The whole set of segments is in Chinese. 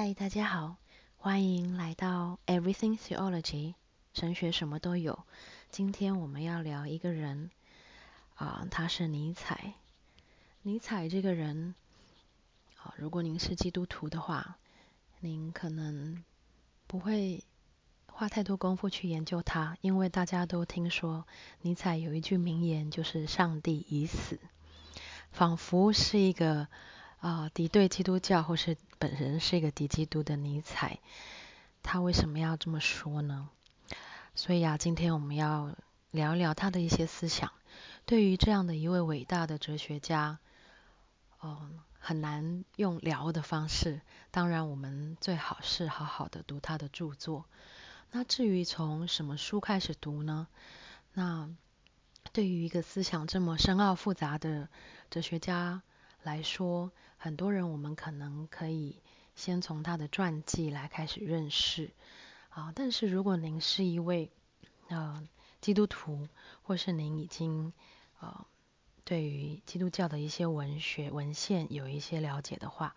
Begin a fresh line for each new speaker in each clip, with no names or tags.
嗨，大家好，欢迎来到 Everything Theology，神学什么都有。今天我们要聊一个人，啊、他是尼采。尼采这个人，啊、如果您是基督徒的话，您可能不会花太多功夫去研究他，因为大家都听说尼采有一句名言，就是“上帝已死”，仿佛是一个。啊、敌对基督教或是本人是一个敌基督的尼采，他为什么要这么说呢？所以啊，今天我们要聊一聊他的一些思想。对于这样的一位伟大的哲学家，嗯、很难用聊的方式。当然，我们最好是好好的读他的著作。那至于从什么书开始读呢？那对于一个思想这么深奥复杂的哲学家来说，很多人，我们可能可以先从他的传记来开始认识啊。但是如果您是一位呃基督徒，或是您已经呃对于基督教的一些文学文献有一些了解的话，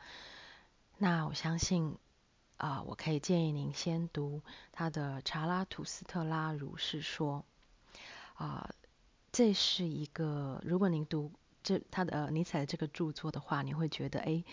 那我相信啊、我可以建议您先读他的《查拉图斯特拉如是说》啊、这是一个，如果您读。这他的呃尼采的这个著作的话，你会觉得哎，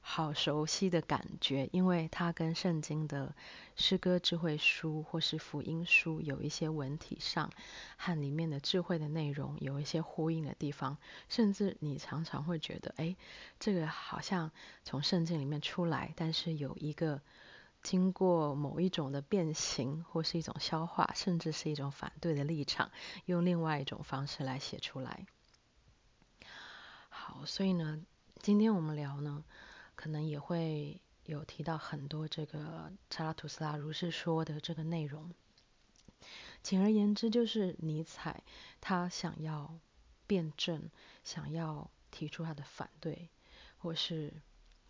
好熟悉的感觉，因为他跟圣经的诗歌智慧书或是福音书有一些文体上和里面的智慧的内容有一些呼应的地方，甚至你常常会觉得哎，这个好像从圣经里面出来，但是有一个经过某一种的变形或是一种消化，甚至是一种反对的立场，用另外一种方式来写出来。好，所以呢，今天我们聊呢，可能也会有提到很多这个查拉图斯拉如是说的这个内容。简而言之，就是尼采他想要辩证，想要提出他的反对，或是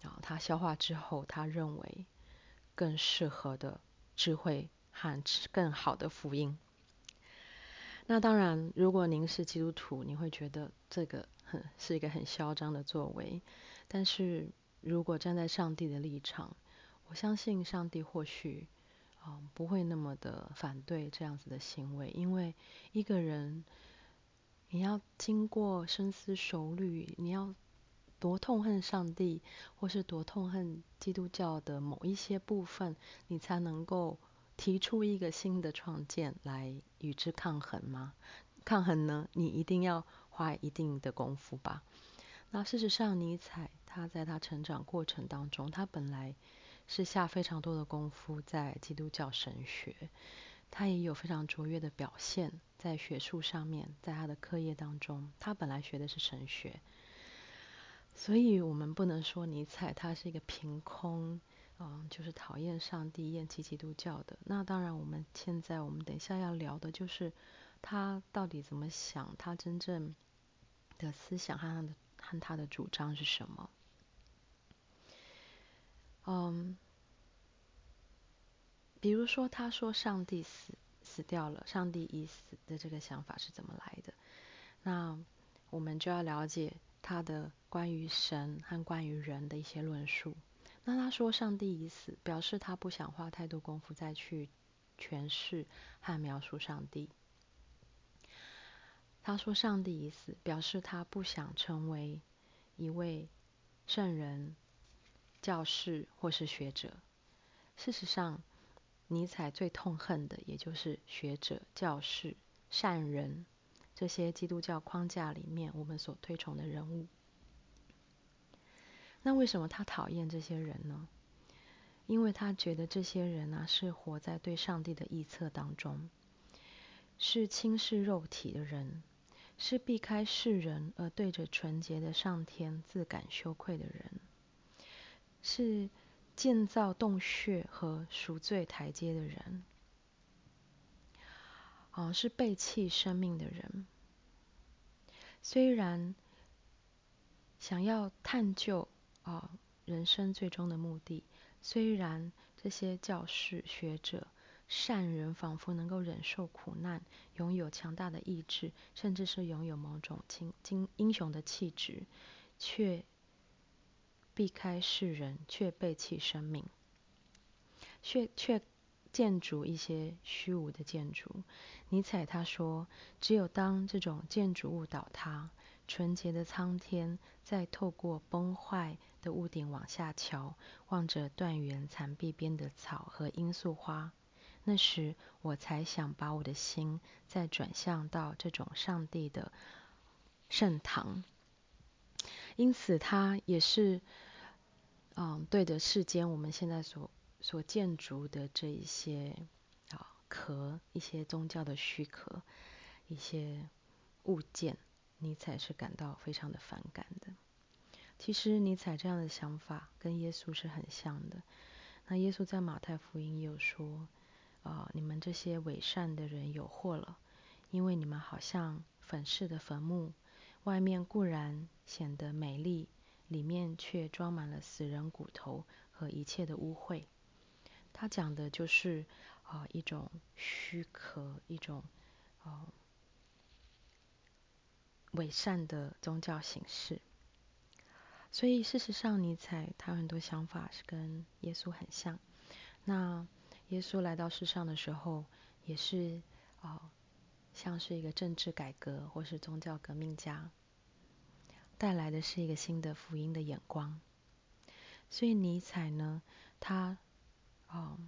啊，他消化之后，他认为更适合的智慧和更好的福音。那当然，如果您是基督徒，你会觉得这个。是一个很嚣张的作为，但是如果站在上帝的立场，我相信上帝或许啊、不会那么的反对这样子的行为，因为一个人你要经过深思熟虑，你要多痛恨上帝，或是多痛恨基督教的某一些部分，你才能够提出一个新的创建来与之抗衡吗？抗衡呢？你一定要。花一定的功夫吧。那事实上，尼采他在他成长过程当中，他本来是下非常多的功夫在基督教神学，他也有非常卓越的表现在学术上面，在他的课业当中，他本来学的是神学，所以我们不能说尼采他是一个凭空，嗯，就是讨厌上帝、厌弃基督教的。那当然，我们现在我们等一下要聊的就是他到底怎么想，他真正。的思想和他的和他的主张是什么？嗯，比如说，他说上帝死死掉了，上帝已死的这个想法是怎么来的？那我们就要了解他的关于神和关于人的一些论述。那他说上帝已死，表示他不想花太多功夫再去诠释和描述上帝。他说：“上帝已死，表示他不想成为一位圣人、教士或是学者。事实上，尼采最痛恨的也就是学者、教士、善人这些基督教框架里面我们所推崇的人物。那为什么他讨厌这些人呢？因为他觉得这些人呢，是活在对上帝的臆测当中，是轻视肉体的人。”是避开世人而对着纯洁的上天自感羞愧的人，是建造洞穴和赎罪台阶的人，啊，是背弃生命的人。虽然想要探究啊人生最终的目的，虽然这些教士学者。善人仿佛能够忍受苦难，拥有强大的意志，甚至是拥有某种精英英雄的气质，却避开世人，却背弃生命，却却建筑一些虚无的建筑。尼采他说，只有当这种建筑物倒塌，纯洁的苍天再透过崩坏的屋顶往下瞧，望着断垣残壁边的草和罂粟花，那时我才想把我的心再转向到这种上帝的圣堂。因此，他也是，嗯，对的世间我们现在所所建筑的这一些啊壳，一些宗教的虚壳，一些物件，尼采是感到非常的反感的。其实，尼采这样的想法跟耶稣是很像的。那耶稣在马太福音也有说，啊，你们这些伪善的人有祸了，因为你们好像粉饰的坟墓。外面固然显得美丽，里面却装满了死人骨头和一切的污秽。他讲的就是啊、一种虚壳，一种啊、伪善的宗教形式。所以事实上，尼采他很多想法是跟耶稣很像。那耶稣来到世上的时候，也是啊。像是一个政治改革或是宗教革命家，带来的是一个新的福音的眼光。所以尼采呢，他，哦，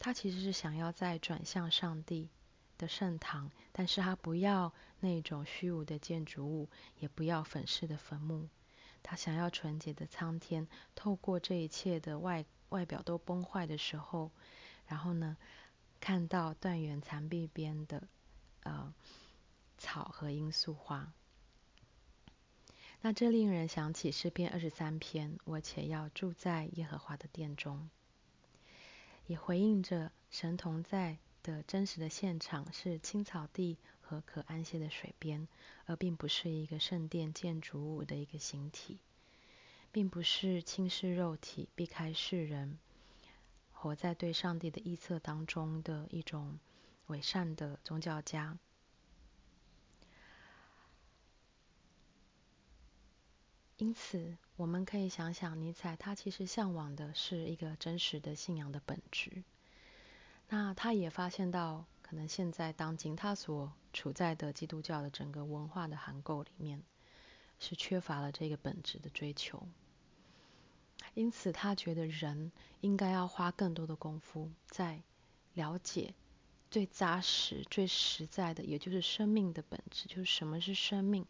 他其实是想要再转向上帝的圣堂，但是他不要那种虚无的建筑物，也不要粉饰的坟墓，他想要纯洁的苍天。透过这一切的外外表都崩坏的时候，然后呢，看到断垣残壁边的。呃，草和罂粟花。那这令人想起诗篇二十三篇，我且要住在耶和华的殿中，也回应着神同在的真实的现场是青草地和可安歇的水边，而并不是一个圣殿建筑物的一个形体，并不是轻视肉体、避开世人、活在对上帝的臆测当中的一种。伪善的宗教家，因此我们可以想想，尼采他其实向往的是一个真实的信仰的本质。那他也发现到，可能现在当今他所处在的基督教的整个文化的涵构里面，是缺乏了这个本质的追求。因此，他觉得人应该要花更多的功夫在了解。最扎实、最实在的，也就是生命的本质，就是什么是生命？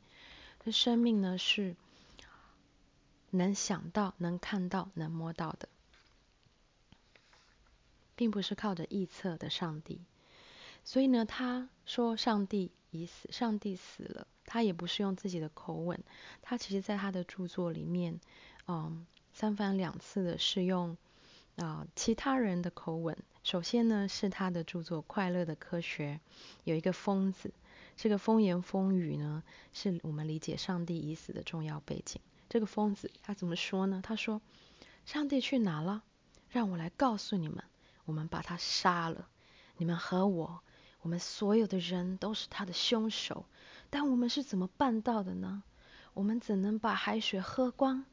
这生命呢，是能想到、能看到、能摸到的，并不是靠着臆测的上帝。所以呢，他说上帝已死，上帝死了。他也不是用自己的口吻，他其实在他的著作里面，嗯，三番两次的是用啊、呃、其他人的口吻。首先呢，是他的著作《快乐的科学》，有一个疯子，这个风言风语呢，是我们理解上帝已死的重要背景。这个疯子他怎么说呢？他说：“上帝去哪了？让我来告诉你们，我们把他杀了。你们和我，我们所有的人都是他的凶手。但我们是怎么办到的呢？我们怎能把海水喝光？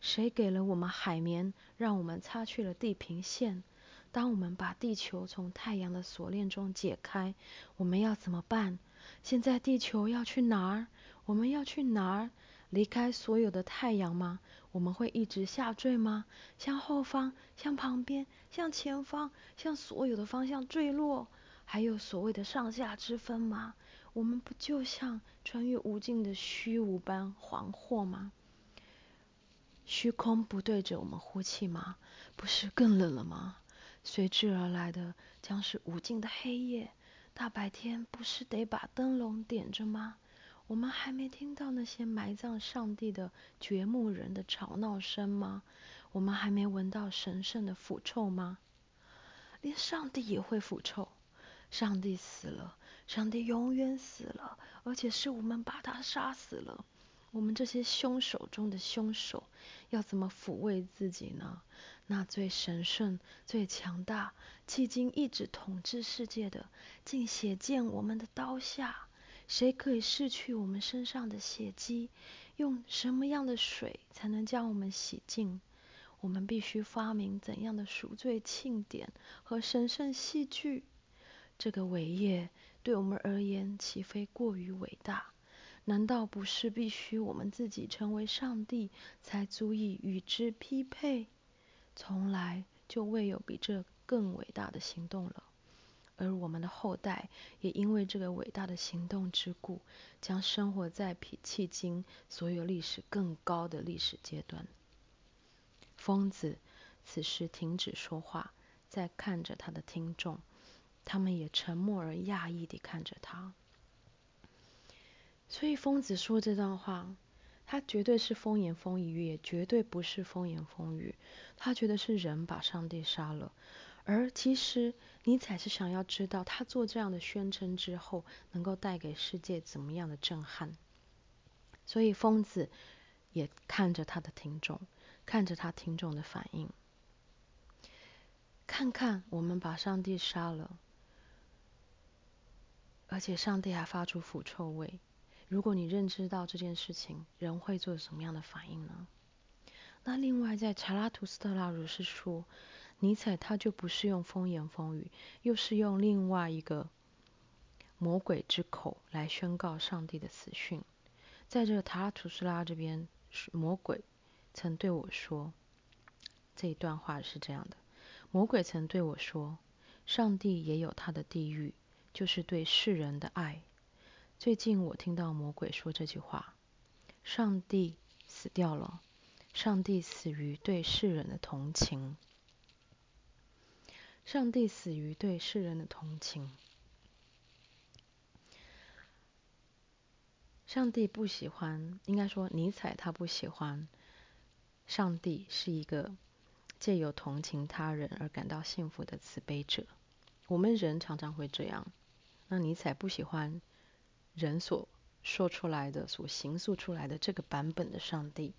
谁给了我们海绵，让我们擦去了地平线？”当我们把地球从太阳的锁链中解开，我们要怎么办？现在地球要去哪儿？我们要去哪儿？离开所有的太阳吗？我们会一直下坠吗？向后方，向旁边，向前方，向所有的方向坠落？还有所谓的上下之分吗？我们不就像穿越无尽的虚无般惶惑吗？虚空不对着我们呼气吗？不是更冷了吗？随之而来的将是无尽的黑夜。大白天不是得把灯笼点着吗？我们还没听到那些埋葬上帝的掘墓人的吵闹声吗？我们还没闻到神圣的腐臭吗？连上帝也会腐臭。上帝死了，上帝永远死了，而且是我们把他杀死了。我们这些凶手中的凶手，要怎么抚慰自己呢？那最神圣、最强大、迄今一直统治世界的，竟血溅我们的刀下。谁可以拭去我们身上的血迹？用什么样的水才能将我们洗净？我们必须发明怎样的赎罪庆典和神圣戏剧。这个伟业对我们而言岂非过于伟大？难道不是必须我们自己成为上帝，才足以与之匹配？从来就未有比这更伟大的行动了。而我们的后代也因为这个伟大的行动之故，将生活在比迄今所有历史更高的历史阶段。疯子此时停止说话，在看着他的听众，他们也沉默而讶异地看着他。所以疯子说这段话，他绝对是风言风语，也绝对不是风言风语。他觉得是人把上帝杀了，而其实尼采是想要知道，他做这样的宣称之后，能够带给世界怎么样的震撼。所以疯子也看着他的听众，看着他听众的反应，看看我们把上帝杀了，而且上帝还发出腐臭味。如果你认知到这件事情，人会做什么样的反应呢？那另外，在查拉图斯特拉如是说，尼采他就不是用风言风语，又是用另外一个魔鬼之口来宣告上帝的死讯。在这个查拉图斯拉这边，魔鬼曾对我说，这一段话是这样的：魔鬼曾对我说，上帝也有他的地狱，就是对世人的爱。最近我听到魔鬼说这句话：“上帝死掉了，上帝死于对世人的同情。上帝死于对世人的同情。上帝不喜欢，应该说尼采他不喜欢。上帝是一个借由同情他人而感到幸福的慈悲者。我们人常常会这样。那尼采不喜欢。”人所说出来的、所形塑出来的这个版本的上帝，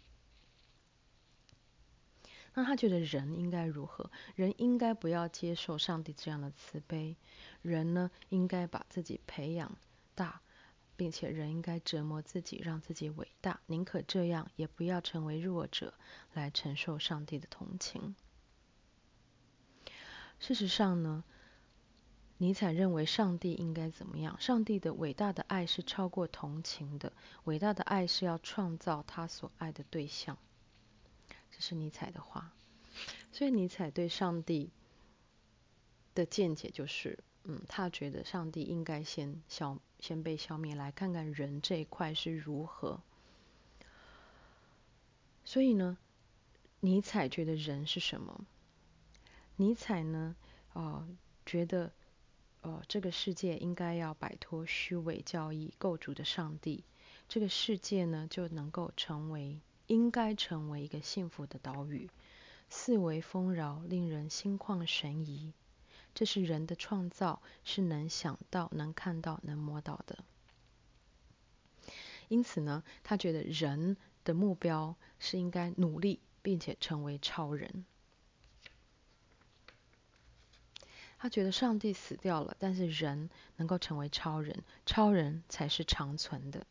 那他觉得人应该如何？人应该不要接受上帝这样的慈悲。人呢，应该把自己培养大，并且人应该折磨自己，让自己伟大，宁可这样，也不要成为弱者来承受上帝的同情。事实上呢，尼采认为上帝应该怎么样？上帝的伟大的爱是超过同情的，伟大的爱是要创造他所爱的对象。这是尼采的话。所以尼采对上帝的见解就是，嗯，他觉得上帝应该先消，先被消灭，来看看人这一块是如何。所以呢，尼采觉得人是什么？尼采呢，啊、觉得。呃，这个世界应该要摆脱虚伪教义构筑的上帝，这个世界呢就能够成为，应该成为一个幸福的岛屿，四维丰饶，令人心旷神怡。这是人的创造，是能想到、能看到、能摸到的。因此呢，他觉得人的目标是应该努力，并且成为超人。他觉得上帝死掉了，但是人能够成为超人，超人才是长存的。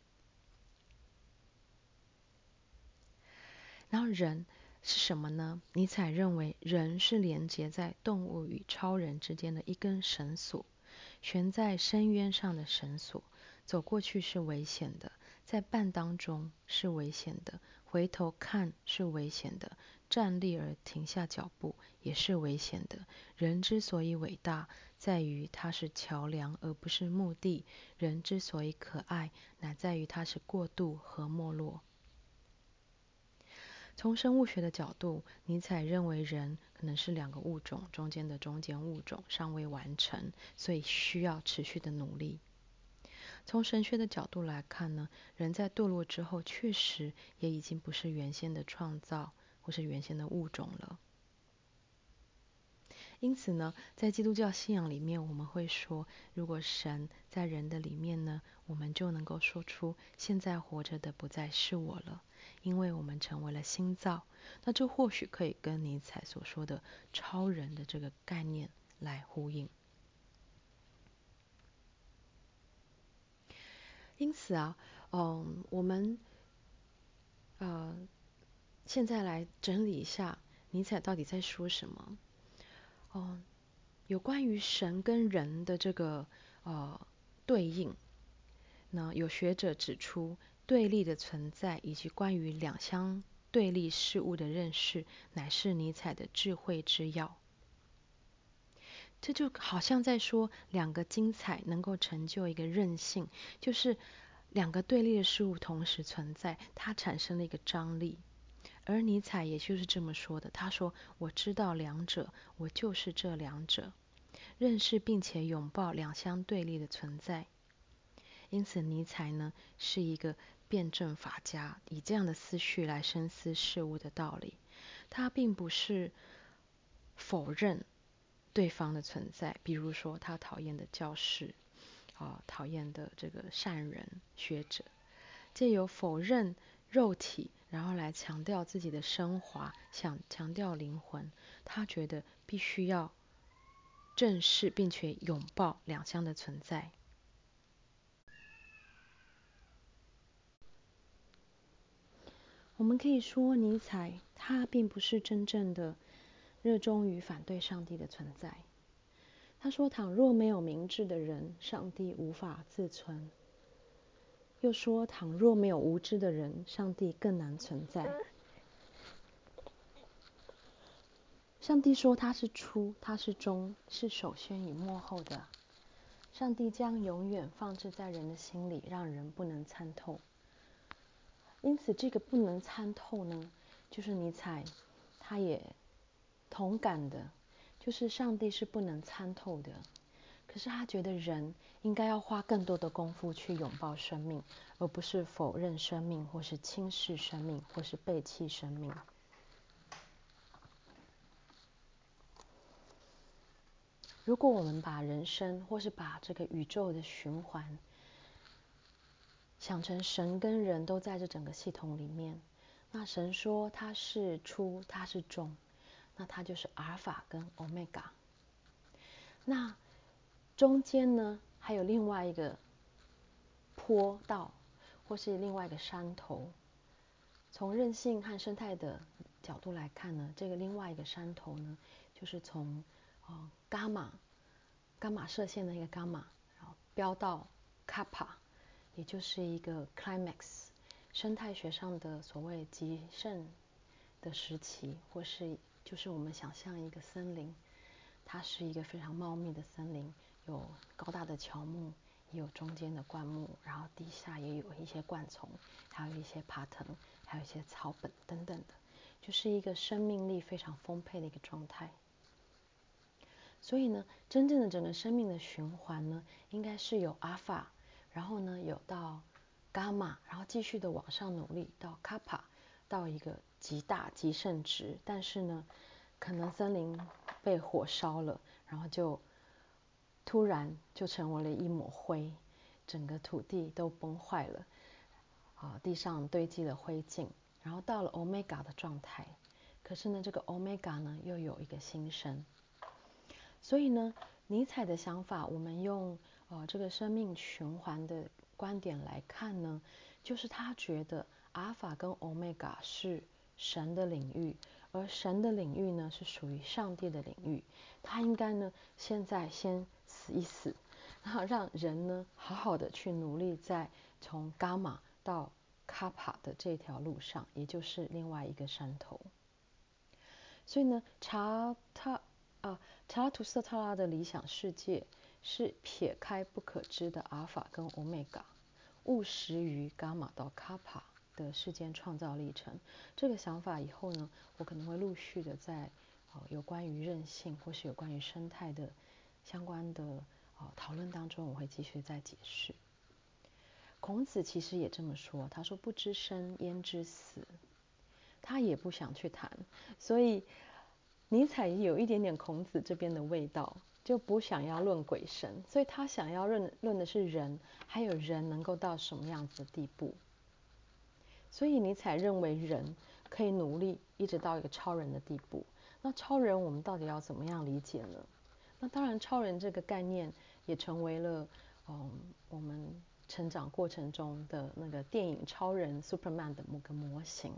然后人是什么呢？尼采认为人是连接在动物与超人之间的一根绳索，悬在深渊上的绳索，走过去是危险的，在半当中是危险的，回头看是危险的。站立而停下脚步也是危险的。人之所以伟大，在于他是桥梁而不是目的；人之所以可爱，乃在于他是过渡和没落。从生物学的角度，尼采认为人可能是两个物种中间的中间物种，尚未完成，所以需要持续的努力。从神学的角度来看呢，人在堕落之后，确实也已经不是原先的创造。不是原先的物种了。因此呢，在基督教信仰里面，我们会说，如果神在人的里面呢，我们就能够说出现在活着的不再是我了，因为我们成为了新造。那这或许可以跟尼采所说的超人的这个概念来呼应。因此啊，嗯，我们，呃。现在来整理一下尼采到底在说什么？哦，有关于神跟人的这个呃对应，那有学者指出，对立的存在以及关于两相对立事物的认识，乃是尼采的智慧之要。这就好像在说，两个精彩能够成就一个韧性，就是两个对立的事物同时存在，它产生了一个张力。而尼采也就是这么说的，他说：“我知道两者，我就是这两者，认识并且拥抱两相对立的存在。”因此，尼采呢是一个辩证法家，以这样的思绪来深思事物的道理。他并不是否认。对方的存在，比如说他讨厌的教师，啊，讨厌的这个善人学者，借由否认肉体，然后来强调自己的升华，想强调灵魂。他觉得必须要正视并且拥抱两相的存在。我们可以说，尼采他并不是真正的。热衷于反对上帝的存在。他说：“倘若没有明智的人，上帝无法自存。”又说：“倘若没有无知的人，上帝更难存在。”上帝说：“他是初，他是终，是首先与末后的。上帝将永远放置在人的心里，让人不能参透。因此，这个不能参透呢，就是尼采，他也。”同感的，就是上帝是不能参透的。可是他觉得人应该要花更多的功夫去拥抱生命，而不是否认生命，或是轻视生命，或是背弃生命。如果我们把人生，或是把这个宇宙的循环，想成神跟人都在这整个系统里面，那神说他是出，他是终。那他就是阿尔法跟欧米伽。那中间呢，还有另外一个坡道，或是另外一个山头。从韧性和生态的角度来看呢，这个另外一个山头呢，就是从哦伽马伽马射线的一个伽马，然后飙到卡帕，也就是一个 climax，生态学上的所谓极盛的时期，或是。就是我们想象一个森林，它是一个非常茂密的森林，有高大的乔木，也有中间的灌木，然后底下也有一些灌丛，还有一些爬藤，还有一些草本等等的，就是一个生命力非常丰沛的一个状态。所以呢，真正的整个生命的循环呢，应该是有阿尔法，然后呢有到伽马，然后继续的往上努力到卡帕，到一个。极大极盛值，但是呢，可能森林被火烧了，然后就突然就成为了一抹灰，整个土地都崩坏了，啊，地上堆积了灰烬，然后到了欧米伽的状态，可是呢，这个欧米伽呢又有一个新生，所以呢，尼采的想法，我们用呃这个生命循环的观点来看呢，就是他觉得阿尔法跟欧米伽是。神的领域，而神的领域呢，是属于上帝的领域。他应该呢，现在先死一死，然后让人呢，好好的去努力，在从伽马到卡帕的这条路上，也就是另外一个山头。所以呢，查他啊，查拉图斯特拉的理想世界是撇开不可知的阿尔法跟欧米伽，务实于伽马到卡帕。的世间创造历程，这个想法以后呢，我可能会陆续的在呃有关于韧性或是有关于生态的相关的呃讨论当中，我会继续再解释。孔子其实也这么说，他说不知生焉知死，他也不想去谈，所以尼采有一点点孔子这边的味道，就不想要论鬼神，所以他想要论论的是人，还有人能够到什么样子的地步。所以尼采认为人可以努力一直到一个超人的地步。那超人我们到底要怎么样理解呢？那当然，超人这个概念也成为了嗯我们成长过程中的那个电影超人 Superman 的某个模型。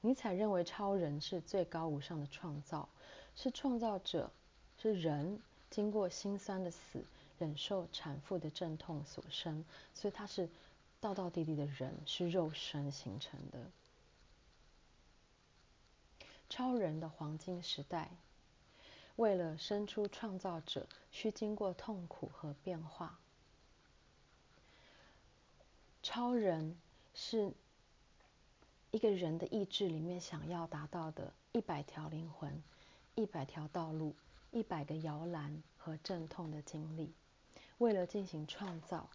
尼采认为超人是最高无上的创造，是创造者，是人经过心酸的死，忍受产妇的阵痛所生，所以他是道道地地的人，是肉身形成的。超人的黄金时代，为了生出创造者，需经过痛苦和变化。超人是一个人的意志里面想要达到的一百条灵魂、一百条道路、一百个摇篮和阵痛的经历。为了进行创造，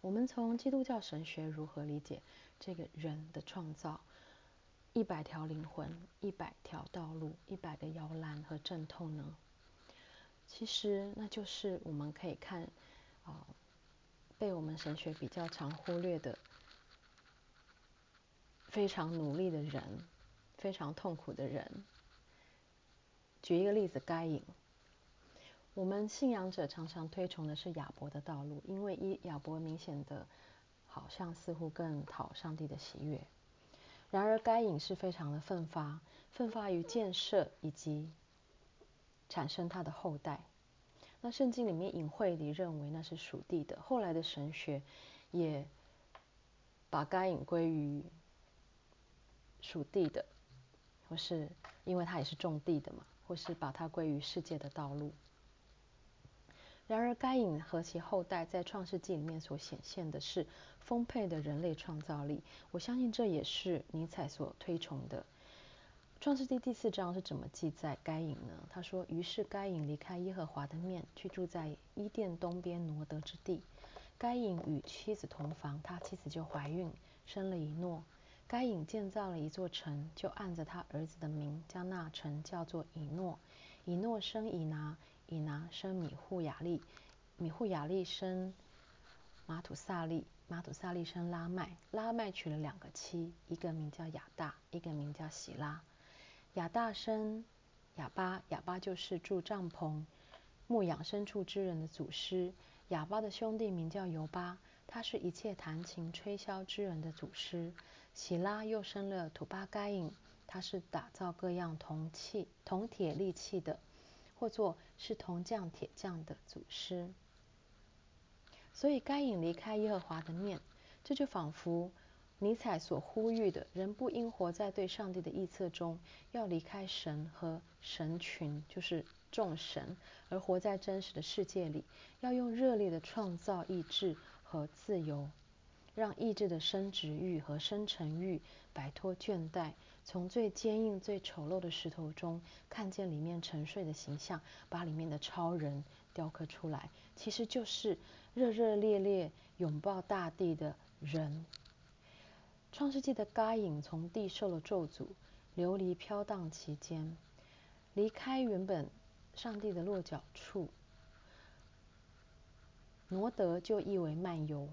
我们从基督教神学如何理解这个人的创造？一百条灵魂、一百条道路、一百个摇篮和阵痛呢？其实那就是我们可以看啊。被我们神学比较常忽略的，非常努力的人，非常痛苦的人。举一个例子，该隐。我们信仰者常常推崇的是亚伯的道路，因为一亚伯明显的，好像似乎更讨上帝的喜悦。然而该隐是非常的奋发，奋发于建设以及产生他的后代。那圣经里面隐晦地认为那是属地的，后来的神学也把该隐归于属地的，或是因为他也是种地的嘛，或是把它归于世界的道路。然而该隐和其后代在创世纪里面所显现的是丰沛的人类创造力，我相信这也是尼采所推崇的。创世纪第四章是怎么记载该隐呢？他说：“于是该隐离开耶和华的面，去住在伊甸东边挪得之地。该隐与妻子同房，他妻子就怀孕，生了以诺。该隐建造了一座城，就按着他儿子的名，将那城叫做以诺。以诺生以拿，以拿生米户雅利，米户雅利生马土萨利，马土萨利生拉麦。拉麦娶了两个妻，一个名叫亚大，一个名叫喜拉。”亚大生哑巴，哑巴就是住帐篷、牧养牲畜之人的祖师。哑巴的兄弟名叫尤巴，他是一切弹琴吹箫之人的祖师。喜拉又生了土巴该隐，他是打造各样铜器、铜铁利器的，或作是铜匠、铁匠的祖师。所以该隐离开耶和华的面，这就仿佛。尼采所呼吁的，人不应活在对上帝的臆测中，要离开神和神群，就是众神，而活在真实的世界里。要用热烈的创造意志和自由，让意志的生殖欲和生成欲摆脱倦怠，从最坚硬、最丑陋的石头中看见里面沉睡的形象，把里面的超人雕刻出来。其实就是热热烈烈拥抱大地的人。创世纪的该隐从地受了咒诅，流离飘荡其间，离开原本上帝的落脚处。挪得就意为漫游，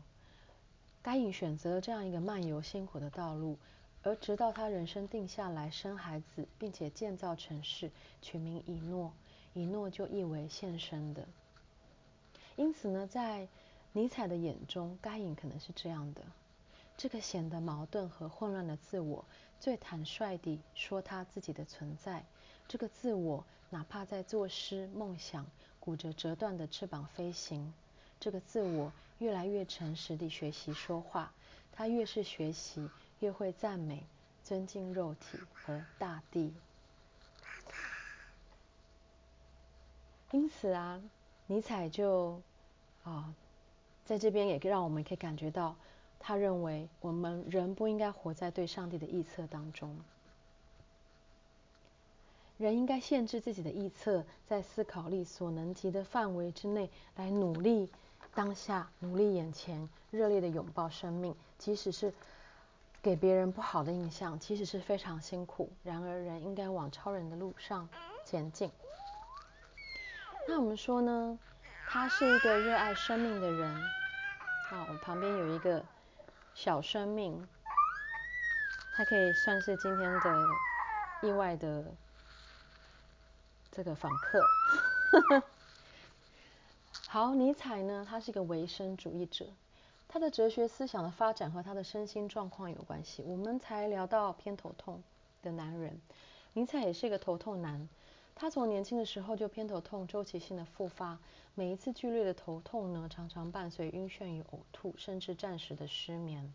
该隐选择了这样一个漫游辛苦的道路，而直到他人生定下来生孩子，并且建造城市，取名以诺，以诺就意为献身的。因此呢，在尼采的眼中，该隐可能是这样的。这个显得矛盾和混乱的自我，最坦率地说他自己的存在。这个自我，哪怕在作诗、梦想、鼓着折断的翅膀飞行，这个自我越来越诚实地学习说话。他越是学习，越会赞美、尊敬肉体和大地。因此啊，尼采就啊，在这边也让我们可以感觉到。他认为，我们人不应该活在对上帝的臆测当中，人应该限制自己的臆测，在思考力所能及的范围之内来努力当下，努力眼前，热烈的拥抱生命，即使是给别人不好的印象，其实是非常辛苦。然而，人应该往超人的路上前进。那我们说呢，他是一个热爱生命的人。好，我旁边有一个。小生命，它可以算是今天的意外的这个访客。好，尼采呢，他是一个唯生主义者，他的哲学思想的发展和他的身心状况有关系。我们才聊到偏头痛的男人，尼采也是一个头痛男。他从年轻的时候就偏头痛周期性的复发，每一次剧烈的头痛呢，常常伴随晕眩与呕吐，甚至暂时的失眠。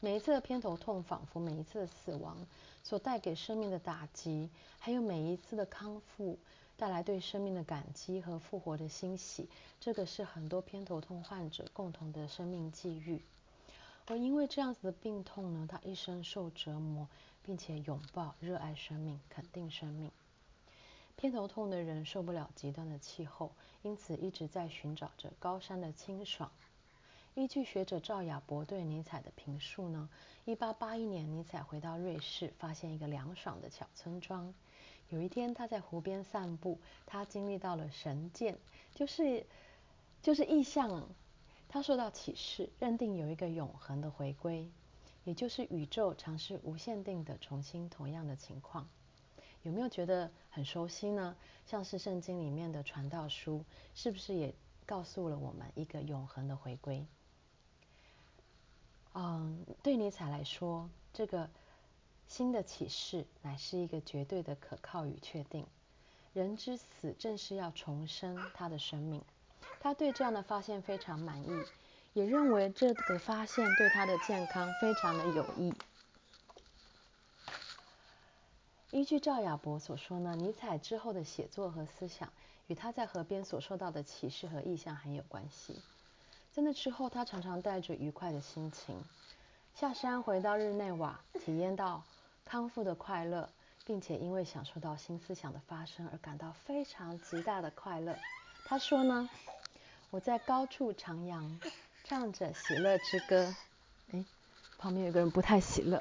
每一次的偏头痛，仿佛每一次的死亡所带给生命的打击，还有每一次的康复带来对生命的感激和复活的欣喜，这个是很多偏头痛患者共同的生命际遇。而因为这样子的病痛呢，他一生受折磨。并且拥抱、热爱生命，肯定生命。偏头痛的人受不了极端的气候，因此一直在寻找着高山的清爽。依据学者赵亚博对尼采的评述呢，一八八一年尼采回到瑞士，发现一个凉爽的小村庄。有一天他在湖边散步，他经历到了神见，就是就是意象。他受到启示，认定有一个永恒的回归。也就是宇宙尝试无限定的重新同样的情况，有没有觉得很熟悉呢？像是圣经里面的传道书，是不是也告诉了我们一个永恒的回归？嗯，对尼采来说，这个新的启示乃是一个绝对的可靠与确定。人之死正是要重生他的生命，他对这样的发现非常满意。也认为这个发现对他的健康非常的有益。依据赵亚博所说呢，尼采之后的写作和思想与他在河边所受到的启示和意象很有关系。在那之后，他常常带着愉快的心情下山，回到日内瓦，体验到康复的快乐，并且因为享受到新思想的发生而感到非常极大的快乐。他说呢，我在高处徜徉。唱着喜乐之歌，哎，旁边有个人不太喜乐，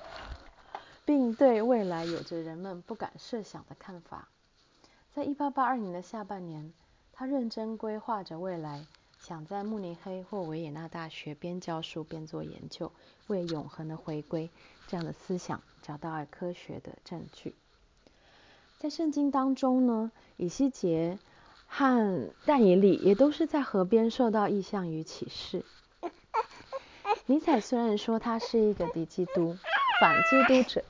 并对未来有着人们不敢设想的看法。在一八八二年的下半年，他认真规划着未来，想在慕尼黑或维也纳大学边教书边做研究，为永恒的回归这样的思想找到了科学的证据。在圣经当中呢，以西结和但以理也都是在河边受到异象与启示。尼采虽然说他是一个敌基督、反基督者，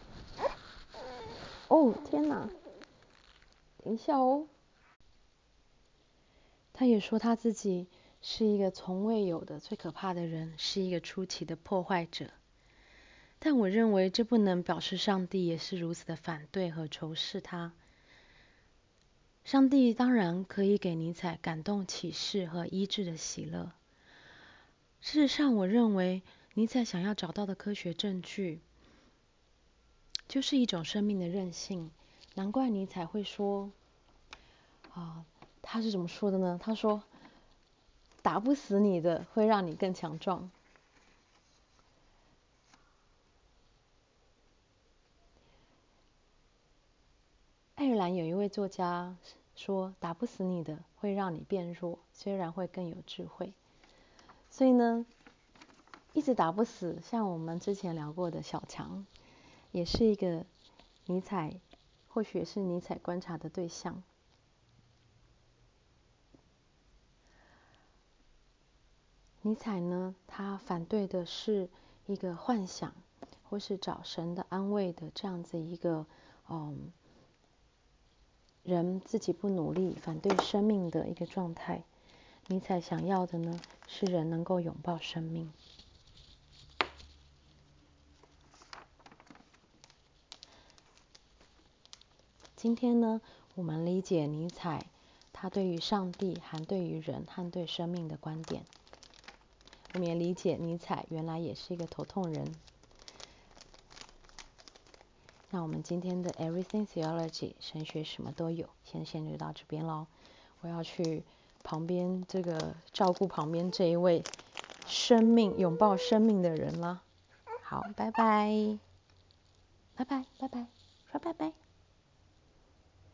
哦天哪，等一下哦，他也说他自己是一个从未有的最可怕的人，是一个出奇的破坏者。但我认为这不能表示上帝也是如此的反对和仇视他。上帝当然可以给尼采感动、启示和医治的喜乐。事实上，我认为尼采想要找到的科学证据，就是一种生命的韧性。难怪尼采会说：“啊，他是怎么说的呢？他说，打不死你的会让你更强壮。”爱尔兰有一位作家说：“打不死你的会让你变弱，虽然会更有智慧。”所以呢，一直打不死，像我们之前聊过的小强，也是一个尼采，或许也是尼采观察的对象。尼采呢，他反对的是一个幻想，或是找神的安慰的这样子一个，嗯，人自己不努力，反对生命的一个状态。尼采想要的呢，是人能够拥抱生命。今天呢，我们理解尼采他对于上帝、还对于人、和对生命的观点。我们也理解尼采原来也是一个头痛人。那我们今天的 Everything Theology 神学什么都有，先先就到这边喽。我要去。旁边这个照顾旁边这一位生命拥抱生命的人了。好，拜拜，拜拜，拜拜，说拜拜。